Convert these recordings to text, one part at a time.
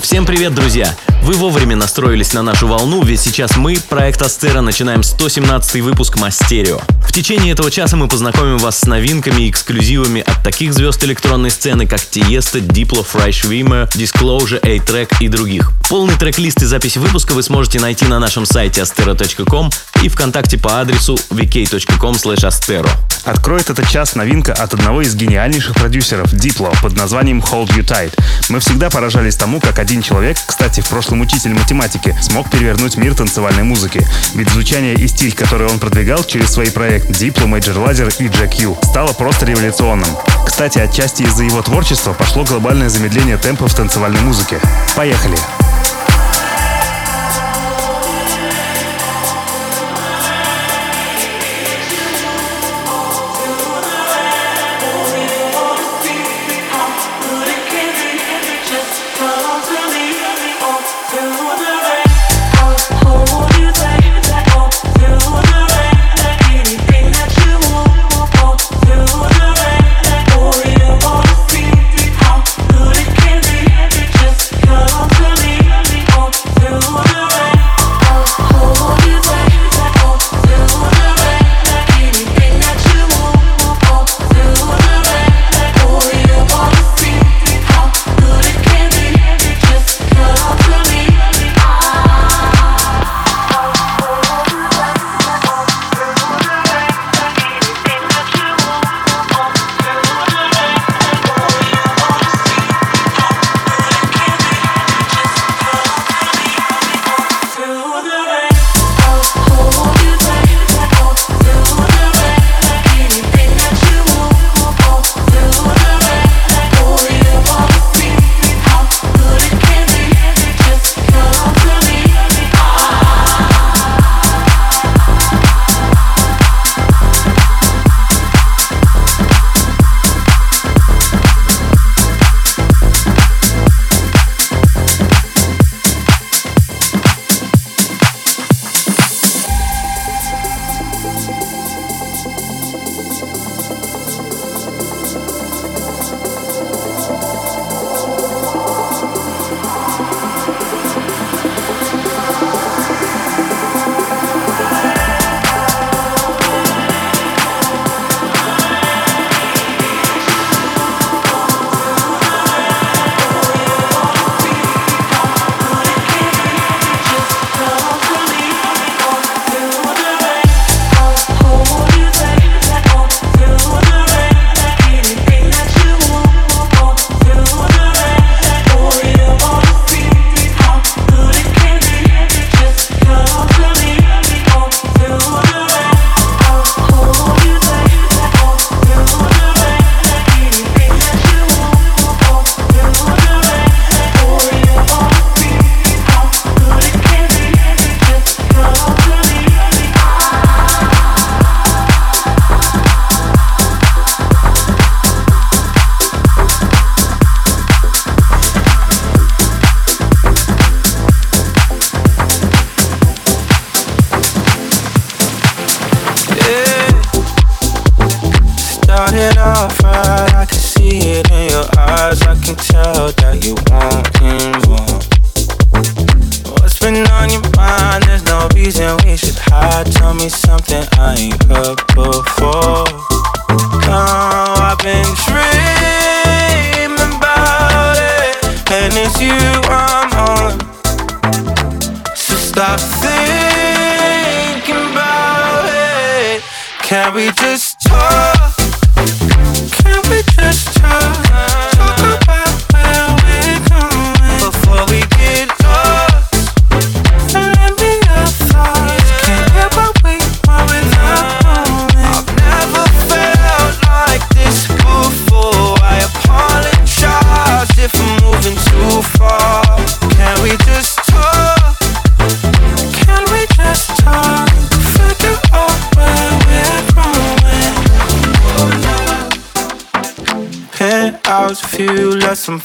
Всем привет, друзья! Вы вовремя настроились на нашу волну, ведь сейчас мы, проект Астера, начинаем 117 выпуск Мастерио. В течение этого часа мы познакомим вас с новинками и эксклюзивами от таких звезд электронной сцены, как Тиеста, Diplo, Fresh Wimmer, Disclosure, A-Track и других. Полный трек-лист и запись выпуска вы сможете найти на нашем сайте astero.com и ВКонтакте по адресу vk.com. Откроет этот час новинка от одного из гениальнейших продюсеров Diplo под названием Hold You Tight. Мы всегда поражались тому, как один человек, кстати, в прошлом учитель математики, смог перевернуть мир танцевальной музыки. Ведь звучание и стиль, который он продвигал через свои проекты Diplo, Major Lazer и Jack U, стало просто революционным. Кстати, отчасти из-за его творчества пошло глобальное замедление темпа в танцевальной музыке. Поехали! some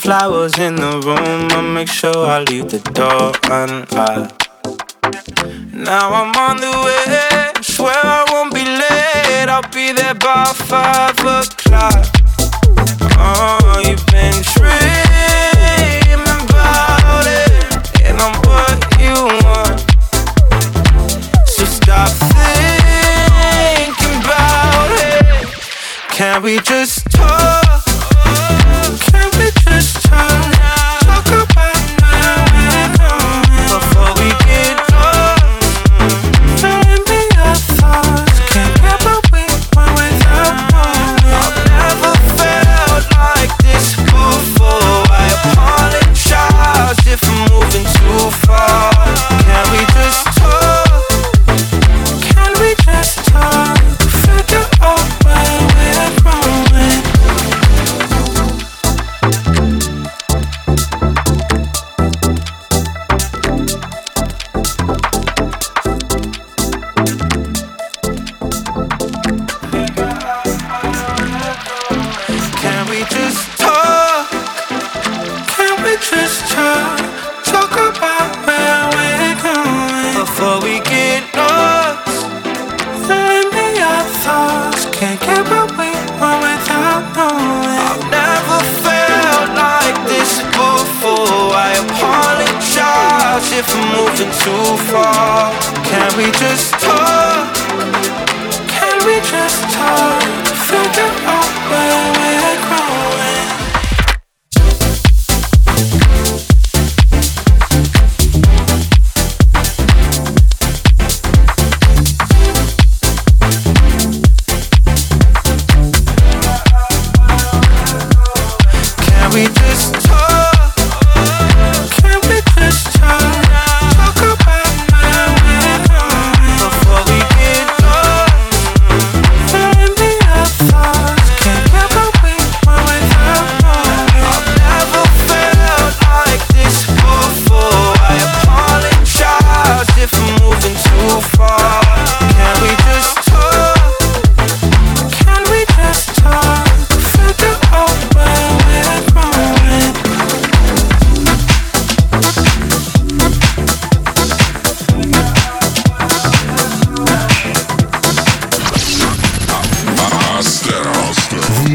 flowers in the room. I'll make sure I leave the door unlocked.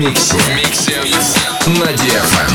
миксе. Миксе на DFM.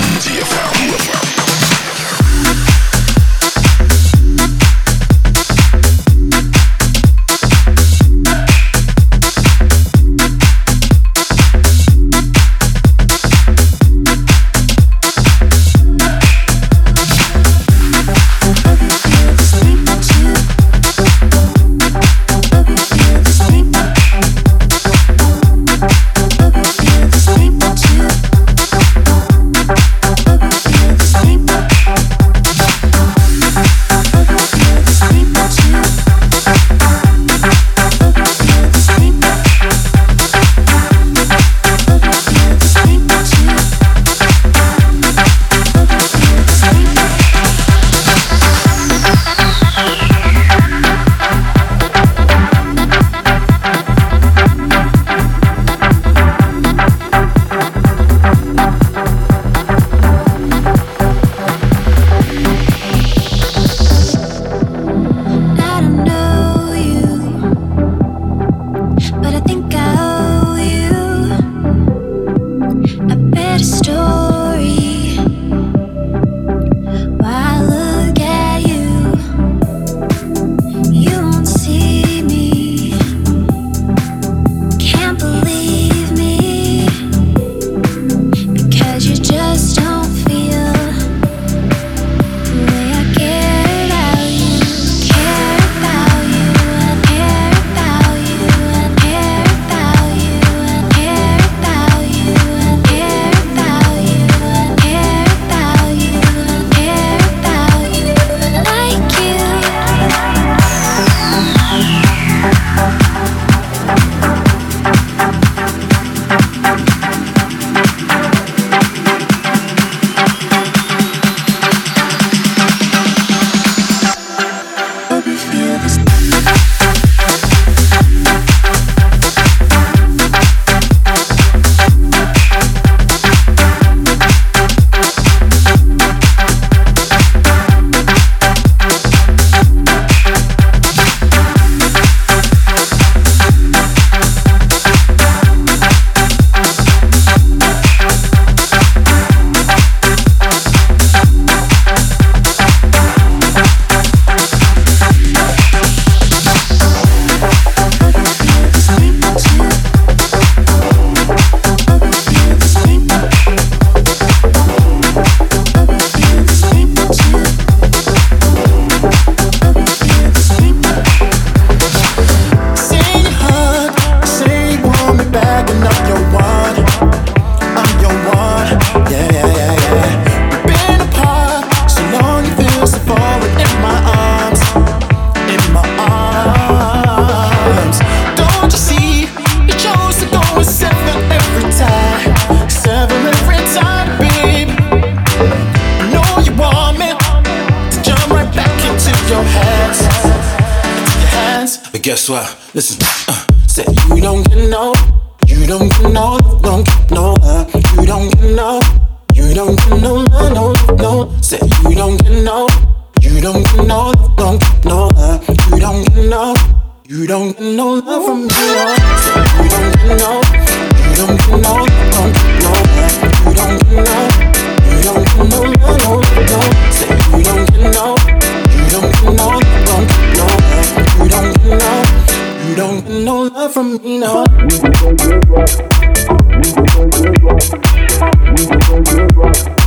Don't get no love from me, no. You don't get no, you don't get no, don't get no, uh, you don't get no. You don't get no, no, no, no. Say you don't get no, you don't get no, don't get no, you don't get no, you don't get no love from me, no. But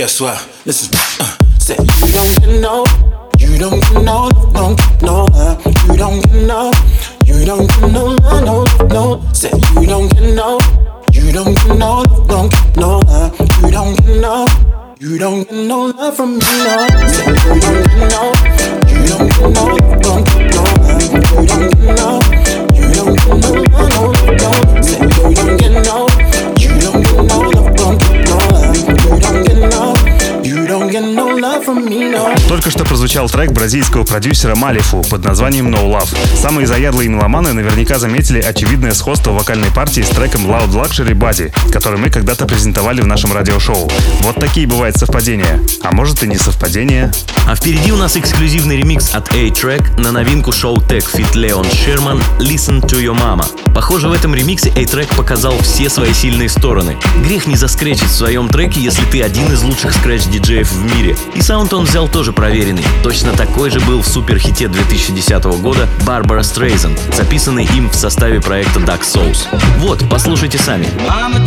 guess what? Listen, uh, say you don't get no, you don't get no, don't get no, uh, you don't get no, you don't get no, no, no, no. Say you don't get no, you don't get no, don't get no, uh, you don't get no. You don't get no love from me, no. Только что прозвучал трек бразильского продюсера Малифу под названием No Love. Самые заядлые меломаны наверняка заметили очевидное сходство вокальной партии с треком Loud Luxury Body, который мы когда-то презентовали в нашем радиошоу. Вот такие бывают совпадения. А может и не совпадения. А впереди у нас эксклюзивный ремикс от A-Track на новинку шоу Tech Fit Leon Sherman Listen to Your Mama. Похоже, в этом ремиксе A-Track показал все свои сильные стороны. Грех не заскречить в своем треке, если ты один из лучших скретч-диджеев в мире. И саунд он взял тоже проверенный. Точно такой же был в суперхите 2010 года Barbara Streisand, записанный им в составе проекта Duck Souls. Вот, послушайте сами. Mama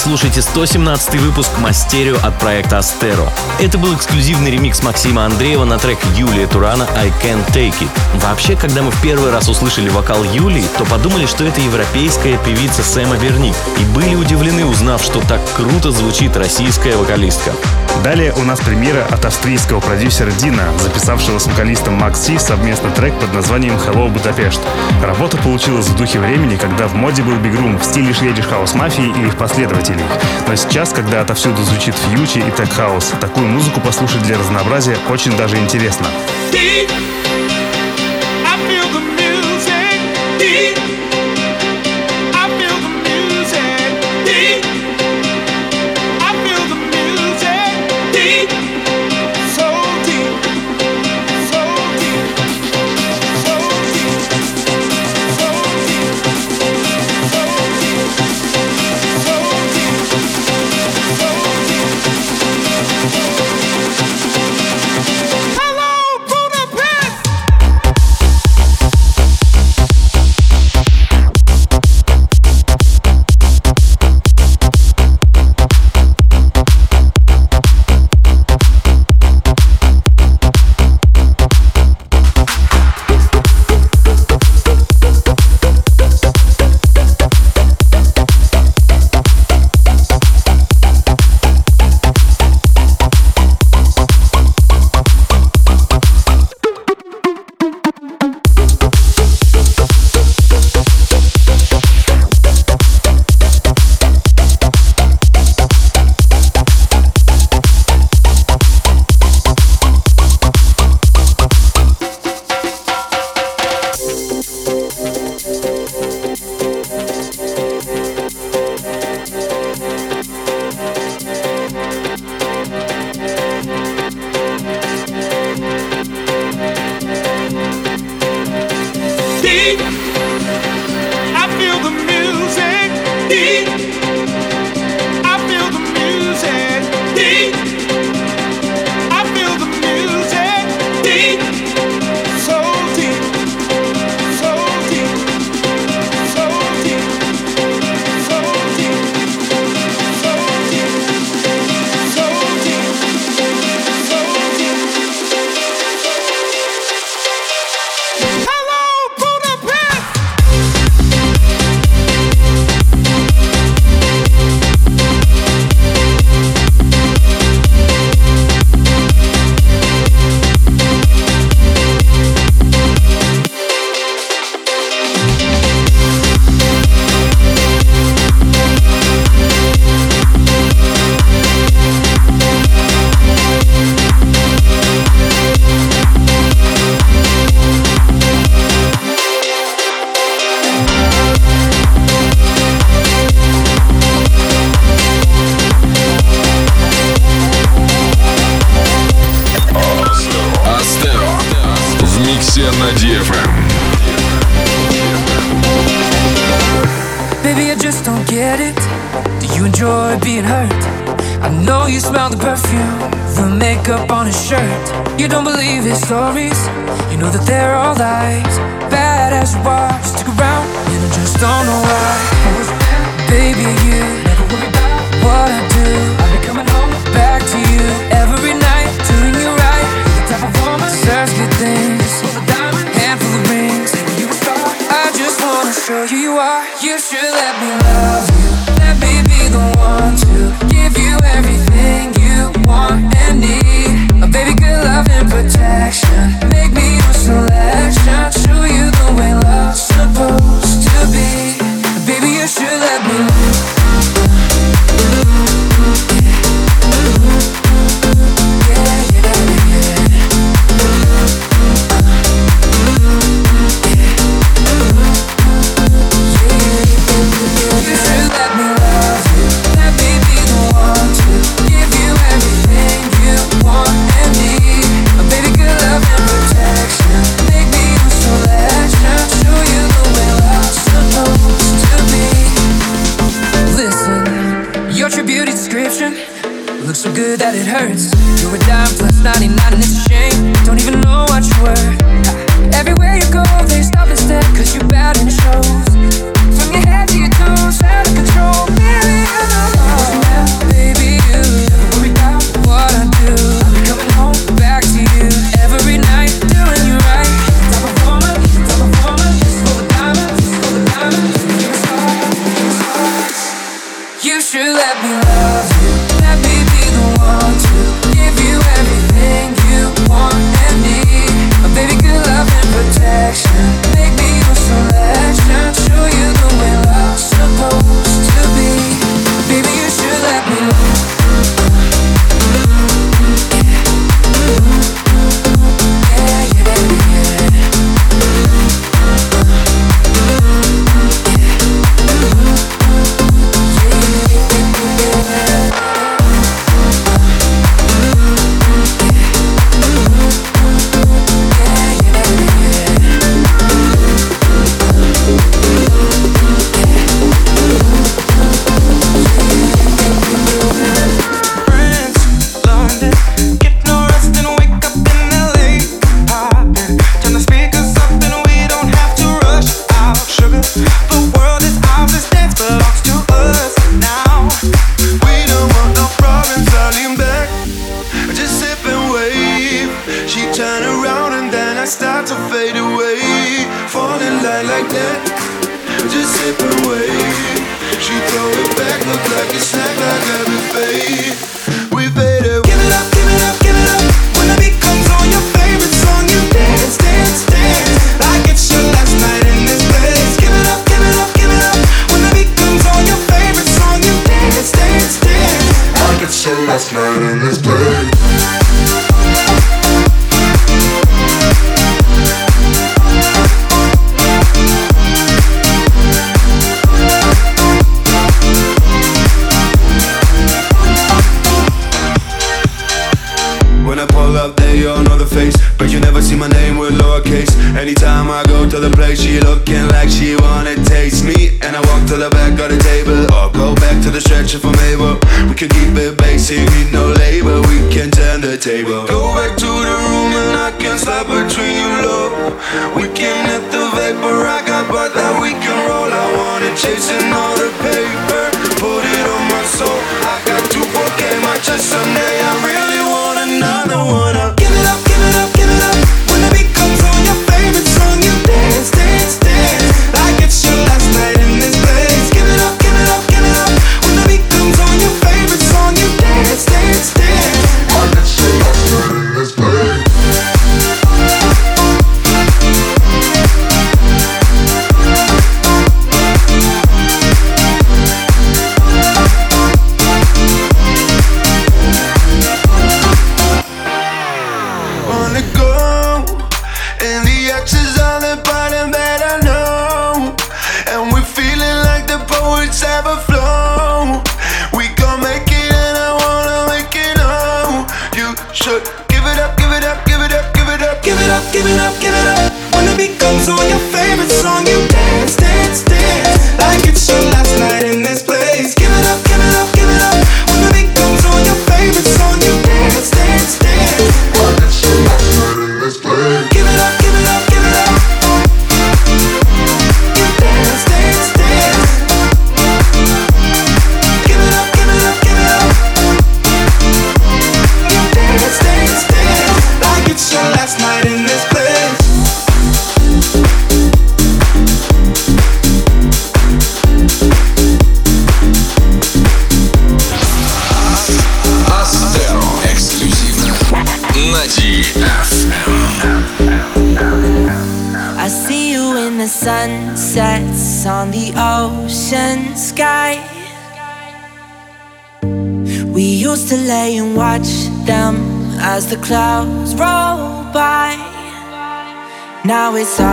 слушаете 117 выпуск Мастерио от проекта Астеро. Это был эксклюзивный ремикс Максима Андреева на трек Юлия Турана «I Can't Take It». Вообще, когда мы в первый раз услышали вокал Юлии, то подумали, что это европейская певица Сэма Верник, и были удивлены, узнав, что так круто звучит российская вокалистка. Далее у нас премьера от австрийского продюсера Дина, записавшего с вокалистом Макси совместно трек под названием «Hello Budapest». Работа получилась в духе времени, когда в моде был big room в стиле Swedish House Mafia и их последователей. Но сейчас, когда отовсюду звучит future и tech house, такую музыку послушать для разнообразия очень даже интересно. Ты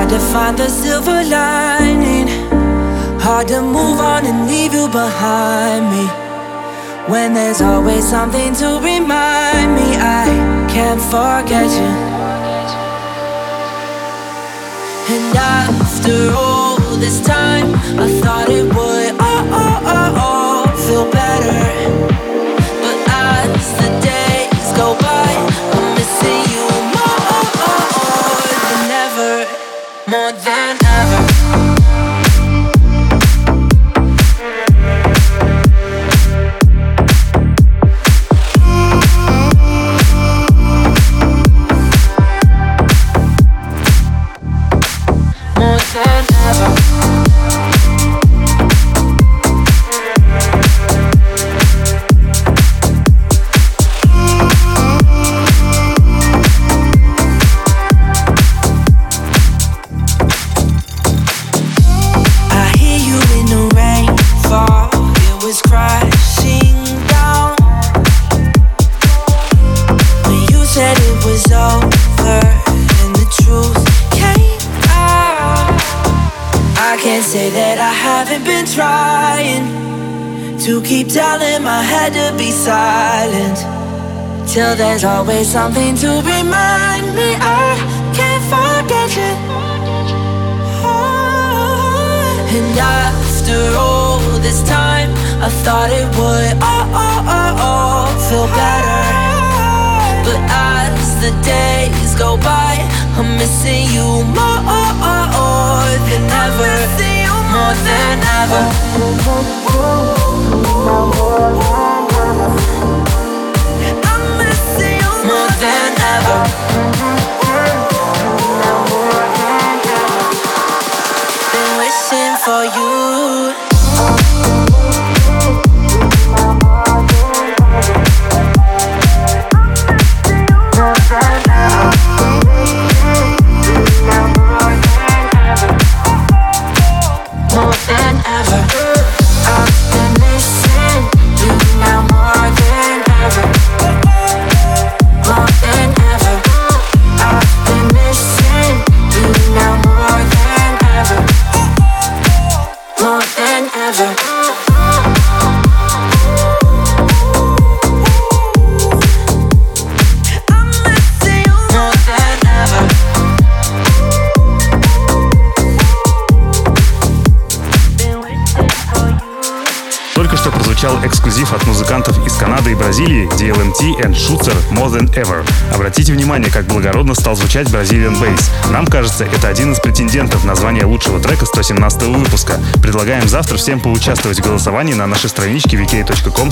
Hard to find the silver lining. Hard to move on and leave you behind me. When there's always something to remind me, I can't forget you. And after all this time, I thought it would oh oh oh oh feel better. always something to be and Shooter More Than Ever. Обратите внимание, как благородно стал звучать Brazilian Bass. Нам кажется, это один из претендентов на звание лучшего трека 117 выпуска. Предлагаем завтра всем поучаствовать в голосовании на нашей страничке vk.com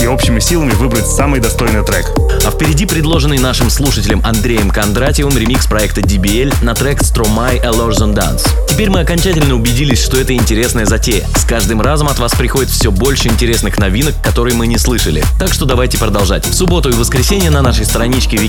и общими силами выбрать самый достойный трек. А впереди предложенный нашим слушателем Андреем Кондратьевым ремикс проекта DBL на трек Stromae A Lorson Dance. Теперь мы окончательно убедились, что это интересная затея. С каждым разом от вас приходит все больше интересных новинок, которые мы не слышали. Так что давайте продолжать. В субботу и воскресенье на нашей страничке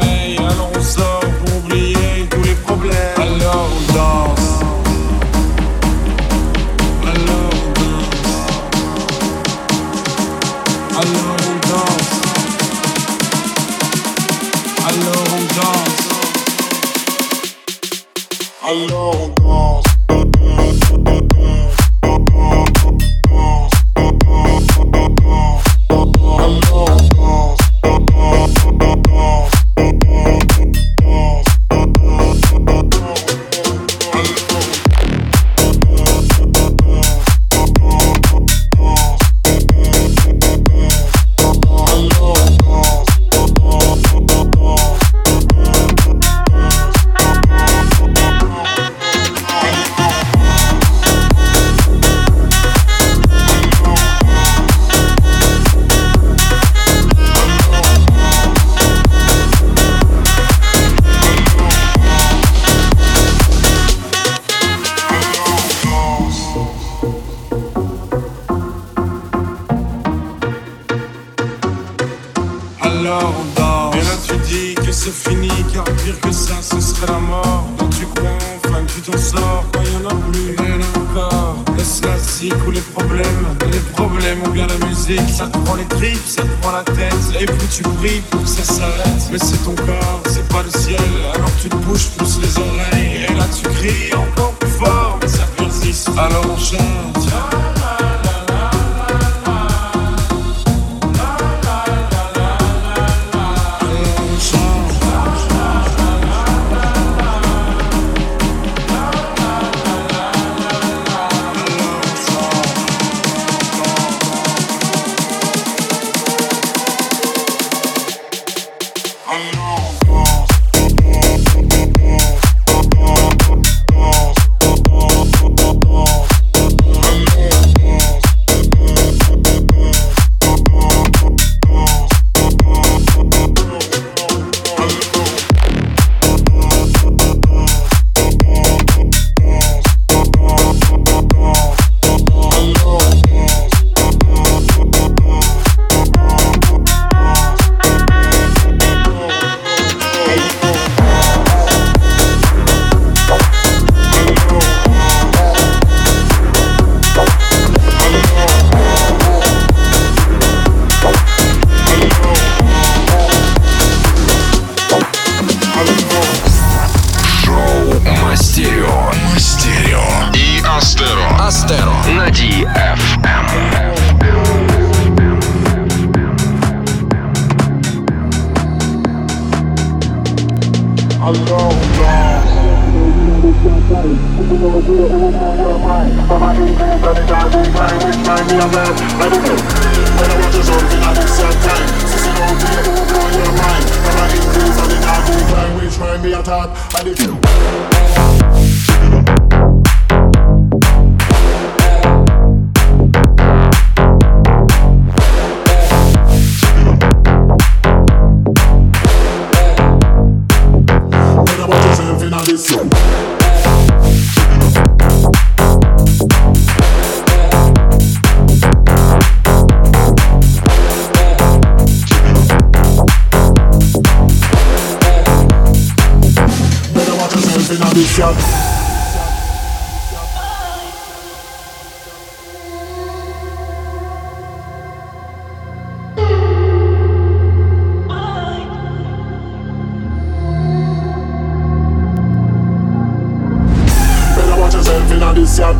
veille. Alors on sort pour oublier tous les problèmes. Alors on danse. Alors on danse. Alors on danse. Alors on danse. Alors on danse.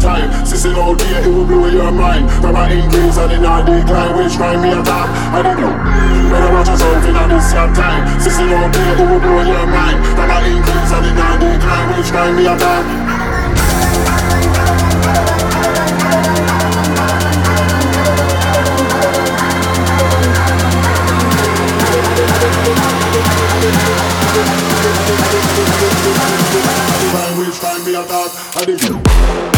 Time. Sissing out here, it will blow your mind. From a increase and in a decline, which crime me attack. I didn't know. Better watch yourself in a this your time. Sissing out here, it will blow your mind. From a increase and in a decline, which crime me attack. Find which time me attack, I did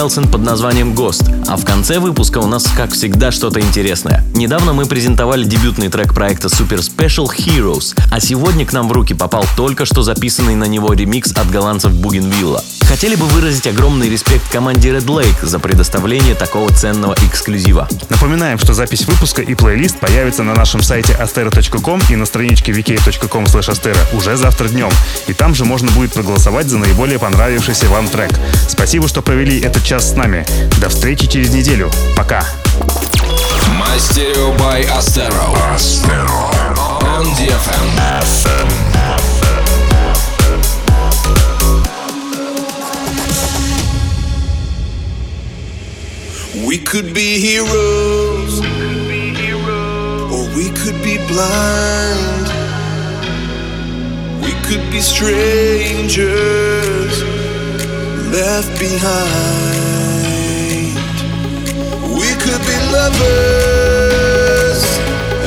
Мелсон под названием Ghost. А в конце выпуска у нас, как всегда, что-то интересное. Недавно мы презентовали дебютный трек проекта Super Special Heroes, а сегодня к нам в руки попал только что записанный на него ремикс от голландцев Бугенвилла. Хотели бы выразить огромный респект команде Red Lake за предоставление такого ценного эксклюзива. Напоминаем, что запись выпуска и плейлист появится на нашем сайте astero.com и на страничке vk.com astero уже завтра днем. И там же можно будет проголосовать за наиболее понравившийся вам трек. Спасибо, что провели этот час с нами. До встречи через неделю. Пока. Мастерио by Astero. Astero. On DFM. We could be heroes, or we could be blind. We could be strangers left behind. We could be lovers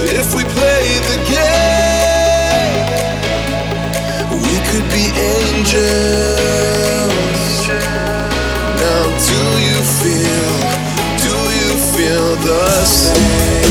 if we play the game. We could be angels. The same?